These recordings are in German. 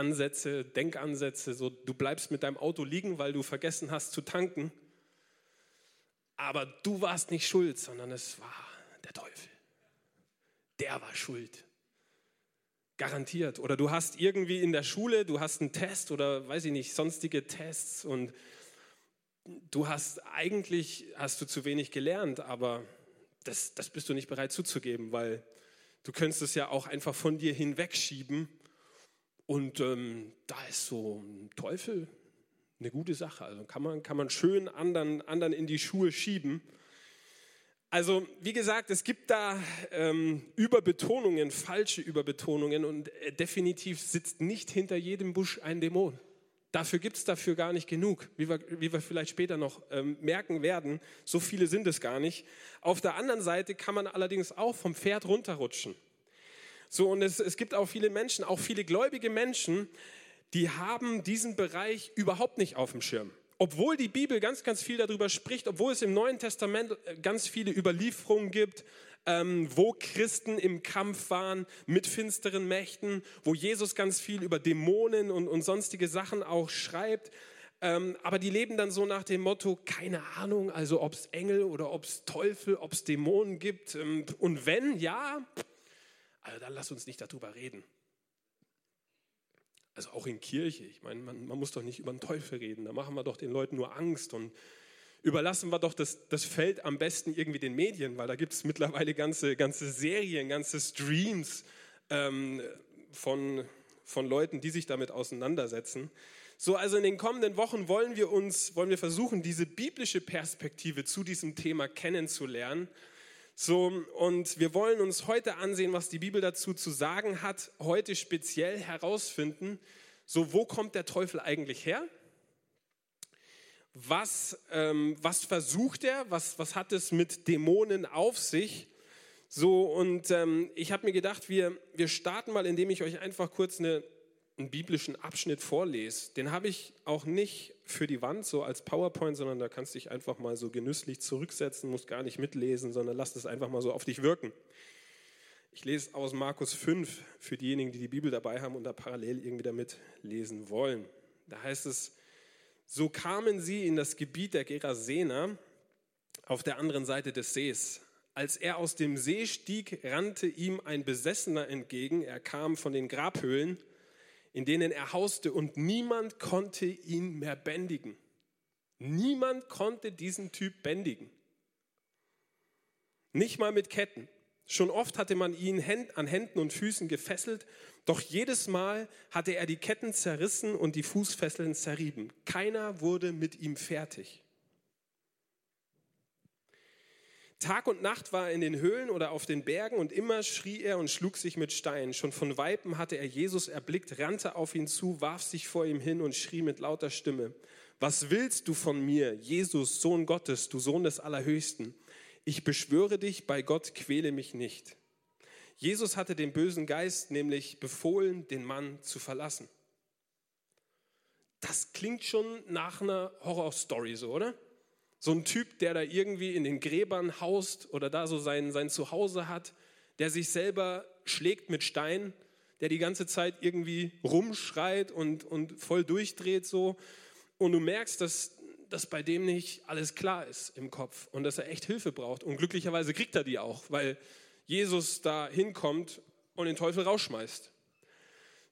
Ansätze, Denkansätze, so du bleibst mit deinem Auto liegen, weil du vergessen hast zu tanken. Aber du warst nicht schuld, sondern es war der Teufel. Der war schuld. Garantiert. Oder du hast irgendwie in der Schule, du hast einen Test oder weiß ich nicht, sonstige Tests und du hast eigentlich, hast du zu wenig gelernt, aber das, das bist du nicht bereit zuzugeben, weil du könntest es ja auch einfach von dir hinwegschieben und ähm, da ist so ein Teufel eine gute Sache. Also kann man, kann man schön anderen, anderen in die Schuhe schieben. Also wie gesagt, es gibt da ähm, Überbetonungen, falsche Überbetonungen und äh, definitiv sitzt nicht hinter jedem Busch ein Dämon. Dafür gibt es dafür gar nicht genug, wie wir, wie wir vielleicht später noch ähm, merken werden. So viele sind es gar nicht. Auf der anderen Seite kann man allerdings auch vom Pferd runterrutschen. So, und es, es gibt auch viele Menschen, auch viele gläubige Menschen, die haben diesen Bereich überhaupt nicht auf dem Schirm. Obwohl die Bibel ganz, ganz viel darüber spricht, obwohl es im Neuen Testament äh, ganz viele Überlieferungen gibt, ähm, wo Christen im Kampf waren mit finsteren Mächten, wo Jesus ganz viel über Dämonen und, und sonstige Sachen auch schreibt. Ähm, aber die leben dann so nach dem Motto, keine Ahnung, also ob es Engel oder ob es Teufel, ob es Dämonen gibt. Ähm, und wenn, ja, also dann lass uns nicht darüber reden. Also auch in Kirche. Ich meine, man, man muss doch nicht über den Teufel reden. Da machen wir doch den Leuten nur Angst und überlassen wir doch das, das Feld am besten irgendwie den Medien, weil da gibt es mittlerweile ganze, ganze Serien, ganze Streams ähm, von, von Leuten, die sich damit auseinandersetzen. So, also in den kommenden Wochen wollen wir uns, wollen wir versuchen, diese biblische Perspektive zu diesem Thema kennenzulernen. So, und wir wollen uns heute ansehen, was die Bibel dazu zu sagen hat, heute speziell herausfinden, so, wo kommt der Teufel eigentlich her? was, ähm, was versucht er, was, was hat es mit Dämonen auf sich. So, und ähm, ich habe mir gedacht, wir, wir starten mal, indem ich euch einfach kurz eine, einen biblischen Abschnitt vorlese. Den habe ich auch nicht für die Wand, so als PowerPoint, sondern da kannst du dich einfach mal so genüsslich zurücksetzen, musst gar nicht mitlesen, sondern lass es einfach mal so auf dich wirken. Ich lese aus Markus 5 für diejenigen, die die Bibel dabei haben und da parallel irgendwie damit lesen wollen. Da heißt es, so kamen sie in das Gebiet der Gerasener auf der anderen Seite des Sees. Als er aus dem See stieg, rannte ihm ein Besessener entgegen. Er kam von den Grabhöhlen, in denen er hauste, und niemand konnte ihn mehr bändigen. Niemand konnte diesen Typ bändigen. Nicht mal mit Ketten. Schon oft hatte man ihn an Händen und Füßen gefesselt doch jedes Mal hatte er die Ketten zerrissen und die Fußfesseln zerrieben. Keiner wurde mit ihm fertig. Tag und Nacht war er in den Höhlen oder auf den Bergen und immer schrie er und schlug sich mit Steinen. Schon von Weitem hatte er Jesus erblickt, rannte auf ihn zu, warf sich vor ihm hin und schrie mit lauter Stimme, was willst du von mir, Jesus, Sohn Gottes, du Sohn des Allerhöchsten? Ich beschwöre dich, bei Gott quäle mich nicht. Jesus hatte dem bösen Geist nämlich befohlen, den Mann zu verlassen. Das klingt schon nach einer Horrorstory so, oder? So ein Typ, der da irgendwie in den Gräbern haust oder da so sein, sein Zuhause hat, der sich selber schlägt mit Steinen, der die ganze Zeit irgendwie rumschreit und, und voll durchdreht so. Und du merkst, dass, dass bei dem nicht alles klar ist im Kopf und dass er echt Hilfe braucht. Und glücklicherweise kriegt er die auch, weil Jesus da hinkommt und den Teufel rausschmeißt.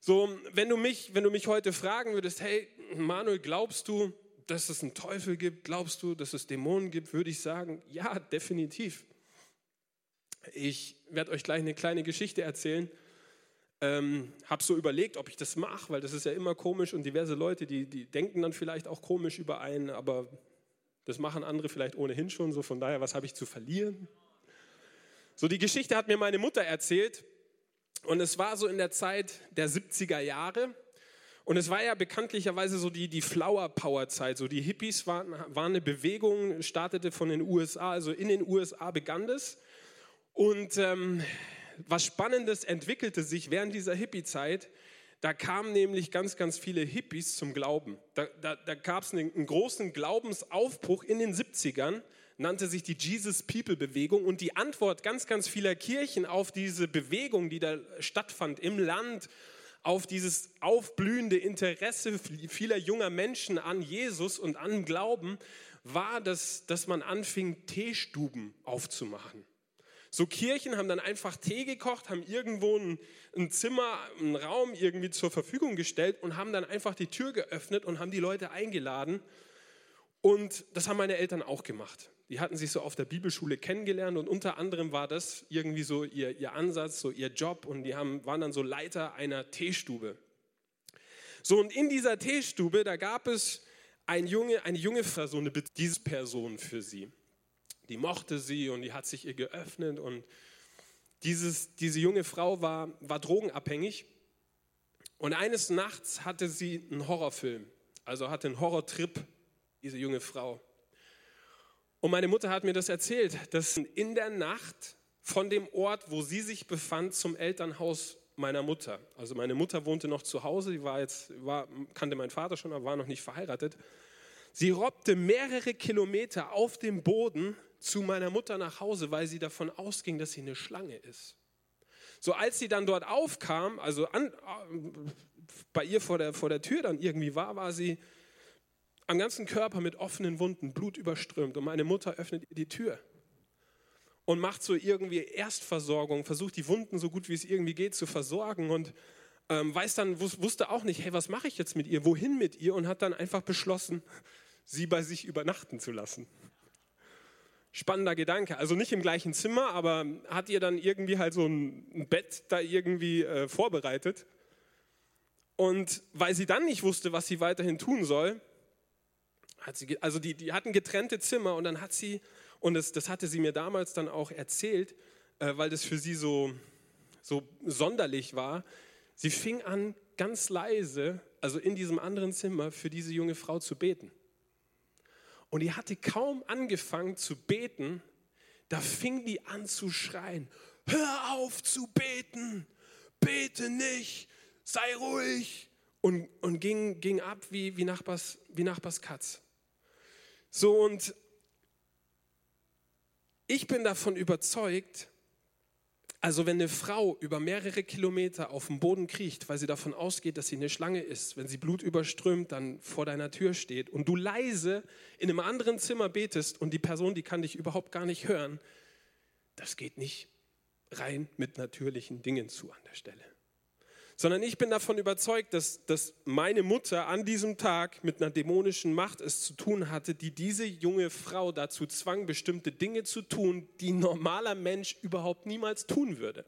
So, wenn du mich, wenn du mich heute fragen würdest, hey, Manuel, glaubst du, dass es einen Teufel gibt? Glaubst du, dass es Dämonen gibt? Würde ich sagen, ja, definitiv. Ich werde euch gleich eine kleine Geschichte erzählen. Ähm, habe so überlegt, ob ich das mache, weil das ist ja immer komisch und diverse Leute, die, die denken dann vielleicht auch komisch über einen, aber das machen andere vielleicht ohnehin schon. So von daher, was habe ich zu verlieren? So, die Geschichte hat mir meine Mutter erzählt und es war so in der Zeit der 70er Jahre. Und es war ja bekanntlicherweise so die, die Flower Power Zeit. So die Hippies waren, waren eine Bewegung, startete von den USA, also in den USA begann das. Und ähm, was Spannendes entwickelte sich während dieser Hippie-Zeit. Da kamen nämlich ganz, ganz viele Hippies zum Glauben. Da, da, da gab es einen, einen großen Glaubensaufbruch in den 70ern nannte sich die Jesus People Bewegung und die Antwort ganz, ganz vieler Kirchen auf diese Bewegung, die da stattfand im Land, auf dieses aufblühende Interesse vieler junger Menschen an Jesus und an Glauben war, dass, dass man anfing, Teestuben aufzumachen. So Kirchen haben dann einfach Tee gekocht, haben irgendwo ein, ein, Zimmer, einen Raum irgendwie zur Verfügung gestellt und haben dann einfach die Tür geöffnet und haben die Leute eingeladen. Und das haben meine Eltern auch gemacht. Die hatten sich so auf der Bibelschule kennengelernt und unter anderem war das irgendwie so ihr, ihr Ansatz, so ihr Job und die haben, waren dann so Leiter einer Teestube. So und in dieser Teestube, da gab es ein junge, eine junge Frau, so eine Person für sie. Die mochte sie und die hat sich ihr geöffnet und dieses, diese junge Frau war, war drogenabhängig und eines Nachts hatte sie einen Horrorfilm, also hatte einen Horrortrip, diese junge Frau. Und meine Mutter hat mir das erzählt, dass in der Nacht von dem Ort, wo sie sich befand, zum Elternhaus meiner Mutter. Also meine Mutter wohnte noch zu Hause, die war jetzt, war, kannte meinen Vater schon, aber war noch nicht verheiratet. Sie robbte mehrere Kilometer auf dem Boden zu meiner Mutter nach Hause, weil sie davon ausging, dass sie eine Schlange ist. So als sie dann dort aufkam, also an, bei ihr vor der, vor der Tür dann irgendwie war, war sie am ganzen Körper mit offenen Wunden, Blut überströmt. Und meine Mutter öffnet ihr die Tür und macht so irgendwie Erstversorgung, versucht die Wunden so gut wie es irgendwie geht zu versorgen und ähm, weiß dann, wusste auch nicht, hey, was mache ich jetzt mit ihr, wohin mit ihr und hat dann einfach beschlossen, sie bei sich übernachten zu lassen. Spannender Gedanke. Also nicht im gleichen Zimmer, aber hat ihr dann irgendwie halt so ein Bett da irgendwie äh, vorbereitet. Und weil sie dann nicht wusste, was sie weiterhin tun soll, hat sie, also die, die hatten getrennte Zimmer und dann hat sie, und das, das hatte sie mir damals dann auch erzählt, äh, weil das für sie so, so sonderlich war, sie fing an, ganz leise, also in diesem anderen Zimmer, für diese junge Frau zu beten. Und die hatte kaum angefangen zu beten, da fing die an zu schreien, hör auf zu beten, bete nicht, sei ruhig. Und, und ging, ging ab wie, wie, Nachbars, wie Nachbars Katz. So, und ich bin davon überzeugt, also wenn eine Frau über mehrere Kilometer auf dem Boden kriecht, weil sie davon ausgeht, dass sie eine Schlange ist, wenn sie Blut überströmt, dann vor deiner Tür steht und du leise in einem anderen Zimmer betest und die Person, die kann dich überhaupt gar nicht hören, das geht nicht rein mit natürlichen Dingen zu an der Stelle sondern ich bin davon überzeugt, dass, dass meine Mutter an diesem Tag mit einer dämonischen Macht es zu tun hatte, die diese junge Frau dazu zwang, bestimmte Dinge zu tun, die ein normaler Mensch überhaupt niemals tun würde.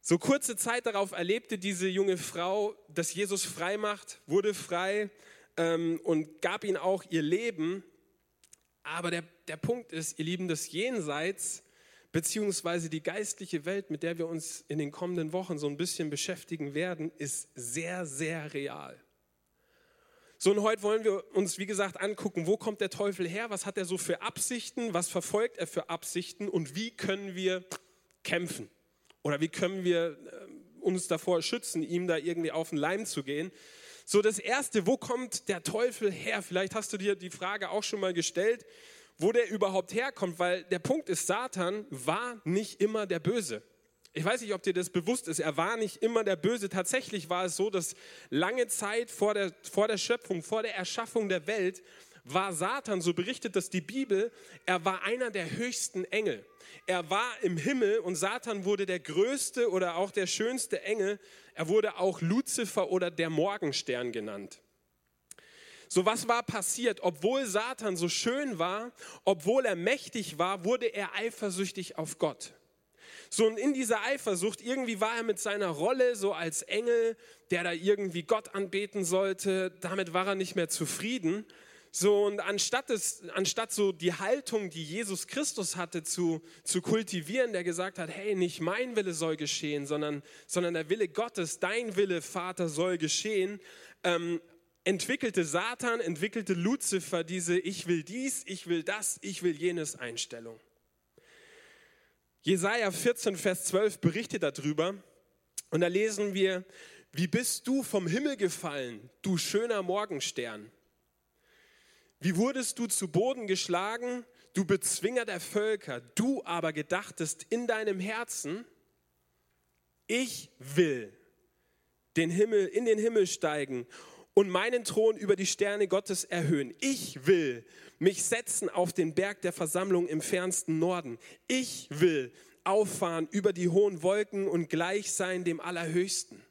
So kurze Zeit darauf erlebte diese junge Frau, dass Jesus frei macht, wurde frei ähm, und gab ihnen auch ihr Leben. Aber der, der Punkt ist, ihr Lieben, das Jenseits beziehungsweise die geistliche Welt, mit der wir uns in den kommenden Wochen so ein bisschen beschäftigen werden, ist sehr, sehr real. So, und heute wollen wir uns, wie gesagt, angucken, wo kommt der Teufel her, was hat er so für Absichten, was verfolgt er für Absichten und wie können wir kämpfen oder wie können wir äh, uns davor schützen, ihm da irgendwie auf den Leim zu gehen. So, das Erste, wo kommt der Teufel her? Vielleicht hast du dir die Frage auch schon mal gestellt wo der überhaupt herkommt, weil der Punkt ist, Satan war nicht immer der Böse. Ich weiß nicht, ob dir das bewusst ist. Er war nicht immer der Böse. Tatsächlich war es so, dass lange Zeit vor der, vor der Schöpfung, vor der Erschaffung der Welt, war Satan, so berichtet das die Bibel, er war einer der höchsten Engel. Er war im Himmel und Satan wurde der größte oder auch der schönste Engel. Er wurde auch Luzifer oder der Morgenstern genannt. So was war passiert? Obwohl Satan so schön war, obwohl er mächtig war, wurde er eifersüchtig auf Gott. So und in dieser Eifersucht, irgendwie war er mit seiner Rolle so als Engel, der da irgendwie Gott anbeten sollte, damit war er nicht mehr zufrieden. So und anstatt, es, anstatt so die Haltung, die Jesus Christus hatte, zu, zu kultivieren, der gesagt hat, hey, nicht mein Wille soll geschehen, sondern, sondern der Wille Gottes, dein Wille, Vater, soll geschehen, ähm, entwickelte Satan, entwickelte Luzifer diese Ich will dies, ich will das, ich will jenes Einstellung. Jesaja 14, Vers 12 berichtet darüber und da lesen wir, wie bist du vom Himmel gefallen, du schöner Morgenstern? Wie wurdest du zu Boden geschlagen, du Bezwinger der Völker? Du aber gedachtest in deinem Herzen, ich will den Himmel, in den Himmel steigen und meinen Thron über die Sterne Gottes erhöhen. Ich will mich setzen auf den Berg der Versammlung im fernsten Norden. Ich will auffahren über die hohen Wolken und gleich sein dem Allerhöchsten.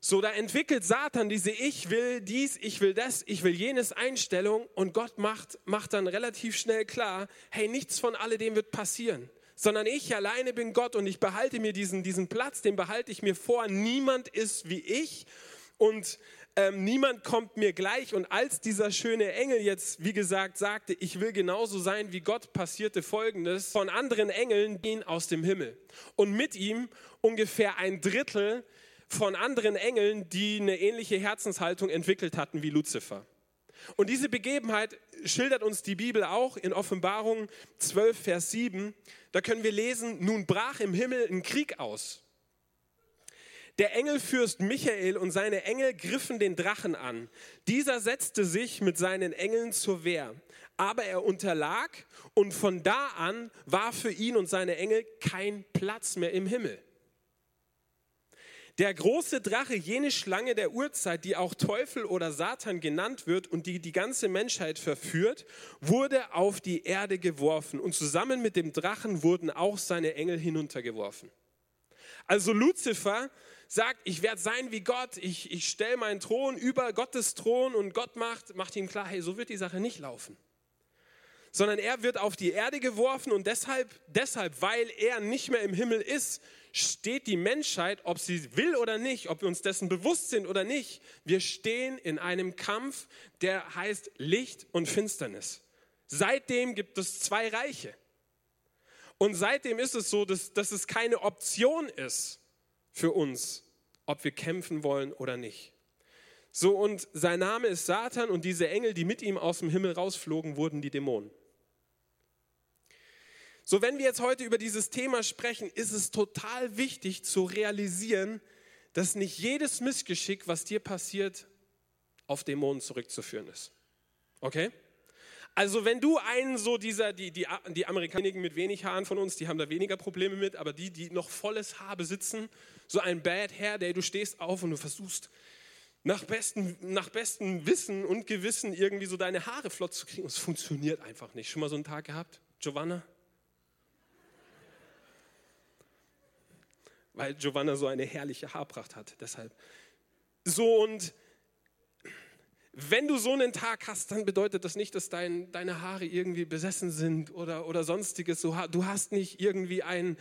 So, da entwickelt Satan diese Ich will dies, ich will das, ich will jenes Einstellung und Gott macht, macht dann relativ schnell klar, hey, nichts von alledem wird passieren, sondern ich alleine bin Gott und ich behalte mir diesen, diesen Platz, den behalte ich mir vor. Niemand ist wie ich und ähm, niemand kommt mir gleich. Und als dieser schöne Engel jetzt, wie gesagt, sagte, ich will genauso sein wie Gott, passierte Folgendes. Von anderen Engeln gehen aus dem Himmel. Und mit ihm ungefähr ein Drittel von anderen Engeln, die eine ähnliche Herzenshaltung entwickelt hatten wie Luzifer. Und diese Begebenheit schildert uns die Bibel auch in Offenbarung 12, Vers 7. Da können wir lesen, nun brach im Himmel ein Krieg aus. Der Engelfürst Michael und seine Engel griffen den Drachen an. Dieser setzte sich mit seinen Engeln zur Wehr. Aber er unterlag und von da an war für ihn und seine Engel kein Platz mehr im Himmel. Der große Drache, jene Schlange der Urzeit, die auch Teufel oder Satan genannt wird und die die ganze Menschheit verführt, wurde auf die Erde geworfen und zusammen mit dem Drachen wurden auch seine Engel hinuntergeworfen. Also Luzifer sagt, ich werde sein wie Gott, ich, ich stelle meinen Thron über Gottes Thron und Gott macht, macht ihm klar, hey, so wird die Sache nicht laufen. Sondern er wird auf die Erde geworfen und deshalb, deshalb, weil er nicht mehr im Himmel ist, steht die Menschheit, ob sie will oder nicht, ob wir uns dessen bewusst sind oder nicht, wir stehen in einem Kampf, der heißt Licht und Finsternis. Seitdem gibt es zwei Reiche. Und seitdem ist es so, dass, dass es keine Option ist für uns, ob wir kämpfen wollen oder nicht. So, und sein Name ist Satan und diese Engel, die mit ihm aus dem Himmel rausflogen, wurden die Dämonen. So, wenn wir jetzt heute über dieses Thema sprechen, ist es total wichtig zu realisieren, dass nicht jedes Missgeschick, was dir passiert, auf Dämonen zurückzuführen ist. Okay? Also wenn du einen so dieser, die, die, die Amerikaner mit wenig Haaren von uns, die haben da weniger Probleme mit, aber die, die noch volles Haar besitzen, so ein Bad Hair, der du stehst auf und du versuchst nach bestem, nach bestem Wissen und Gewissen irgendwie so deine Haare flott zu kriegen. Es funktioniert einfach nicht. Schon mal so einen Tag gehabt? Giovanna? weil Giovanna so eine herrliche Haarpracht hat. Deshalb. So und wenn du so einen Tag hast, dann bedeutet das nicht, dass dein, deine Haare irgendwie besessen sind oder, oder sonstiges. Du hast nicht irgendwie einen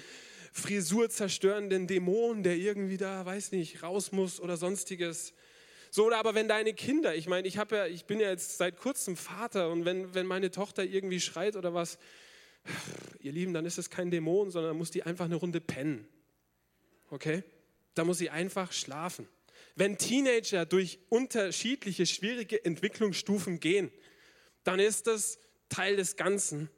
frisurzerstörenden Dämon, der irgendwie da, weiß nicht, raus muss oder sonstiges. So, oder aber wenn deine Kinder, ich meine, ich, ja, ich bin ja jetzt seit kurzem Vater und wenn, wenn meine Tochter irgendwie schreit oder was, ihr Lieben, dann ist es kein Dämon, sondern muss die einfach eine Runde pennen okay? Da muss sie einfach schlafen. Wenn Teenager durch unterschiedliche schwierige Entwicklungsstufen gehen, dann ist das Teil des Ganzen.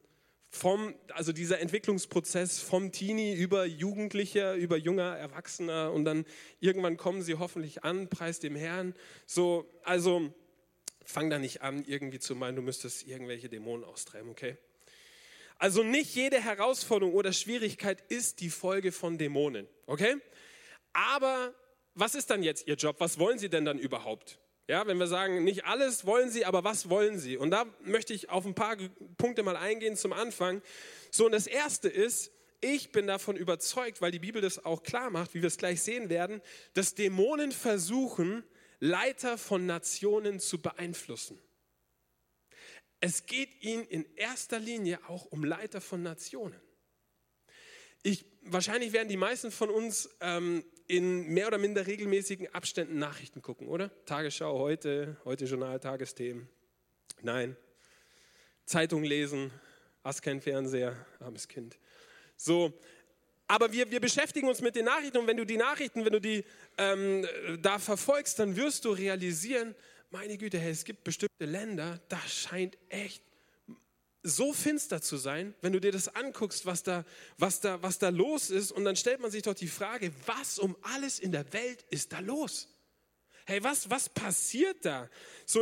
Vom, also dieser Entwicklungsprozess vom Teenie über Jugendlicher, über junger Erwachsener und dann irgendwann kommen sie hoffentlich an, preis dem Herrn. So, also fang da nicht an, irgendwie zu meinen, du müsstest irgendwelche Dämonen austreiben, okay? Also nicht jede Herausforderung oder Schwierigkeit ist die Folge von Dämonen, okay? Aber was ist dann jetzt Ihr Job? Was wollen Sie denn dann überhaupt? Ja, wenn wir sagen, nicht alles wollen Sie, aber was wollen Sie? Und da möchte ich auf ein paar Punkte mal eingehen zum Anfang. So, und das erste ist, ich bin davon überzeugt, weil die Bibel das auch klar macht, wie wir es gleich sehen werden, dass Dämonen versuchen, Leiter von Nationen zu beeinflussen. Es geht ihnen in erster Linie auch um Leiter von Nationen. Ich, wahrscheinlich werden die meisten von uns ähm, in mehr oder minder regelmäßigen Abständen Nachrichten gucken, oder? Tagesschau heute, heute Journal, Tagesthemen. Nein. Zeitung lesen, hast keinen Fernseher, armes Kind. So, aber wir, wir beschäftigen uns mit den Nachrichten und wenn du die Nachrichten, wenn du die ähm, da verfolgst, dann wirst du realisieren, meine Güte, hey, es gibt bestimmte Länder, da scheint echt so finster zu sein, wenn du dir das anguckst, was da, was, da, was da los ist. Und dann stellt man sich doch die Frage, was um alles in der Welt ist da los? Hey, was, was passiert da? So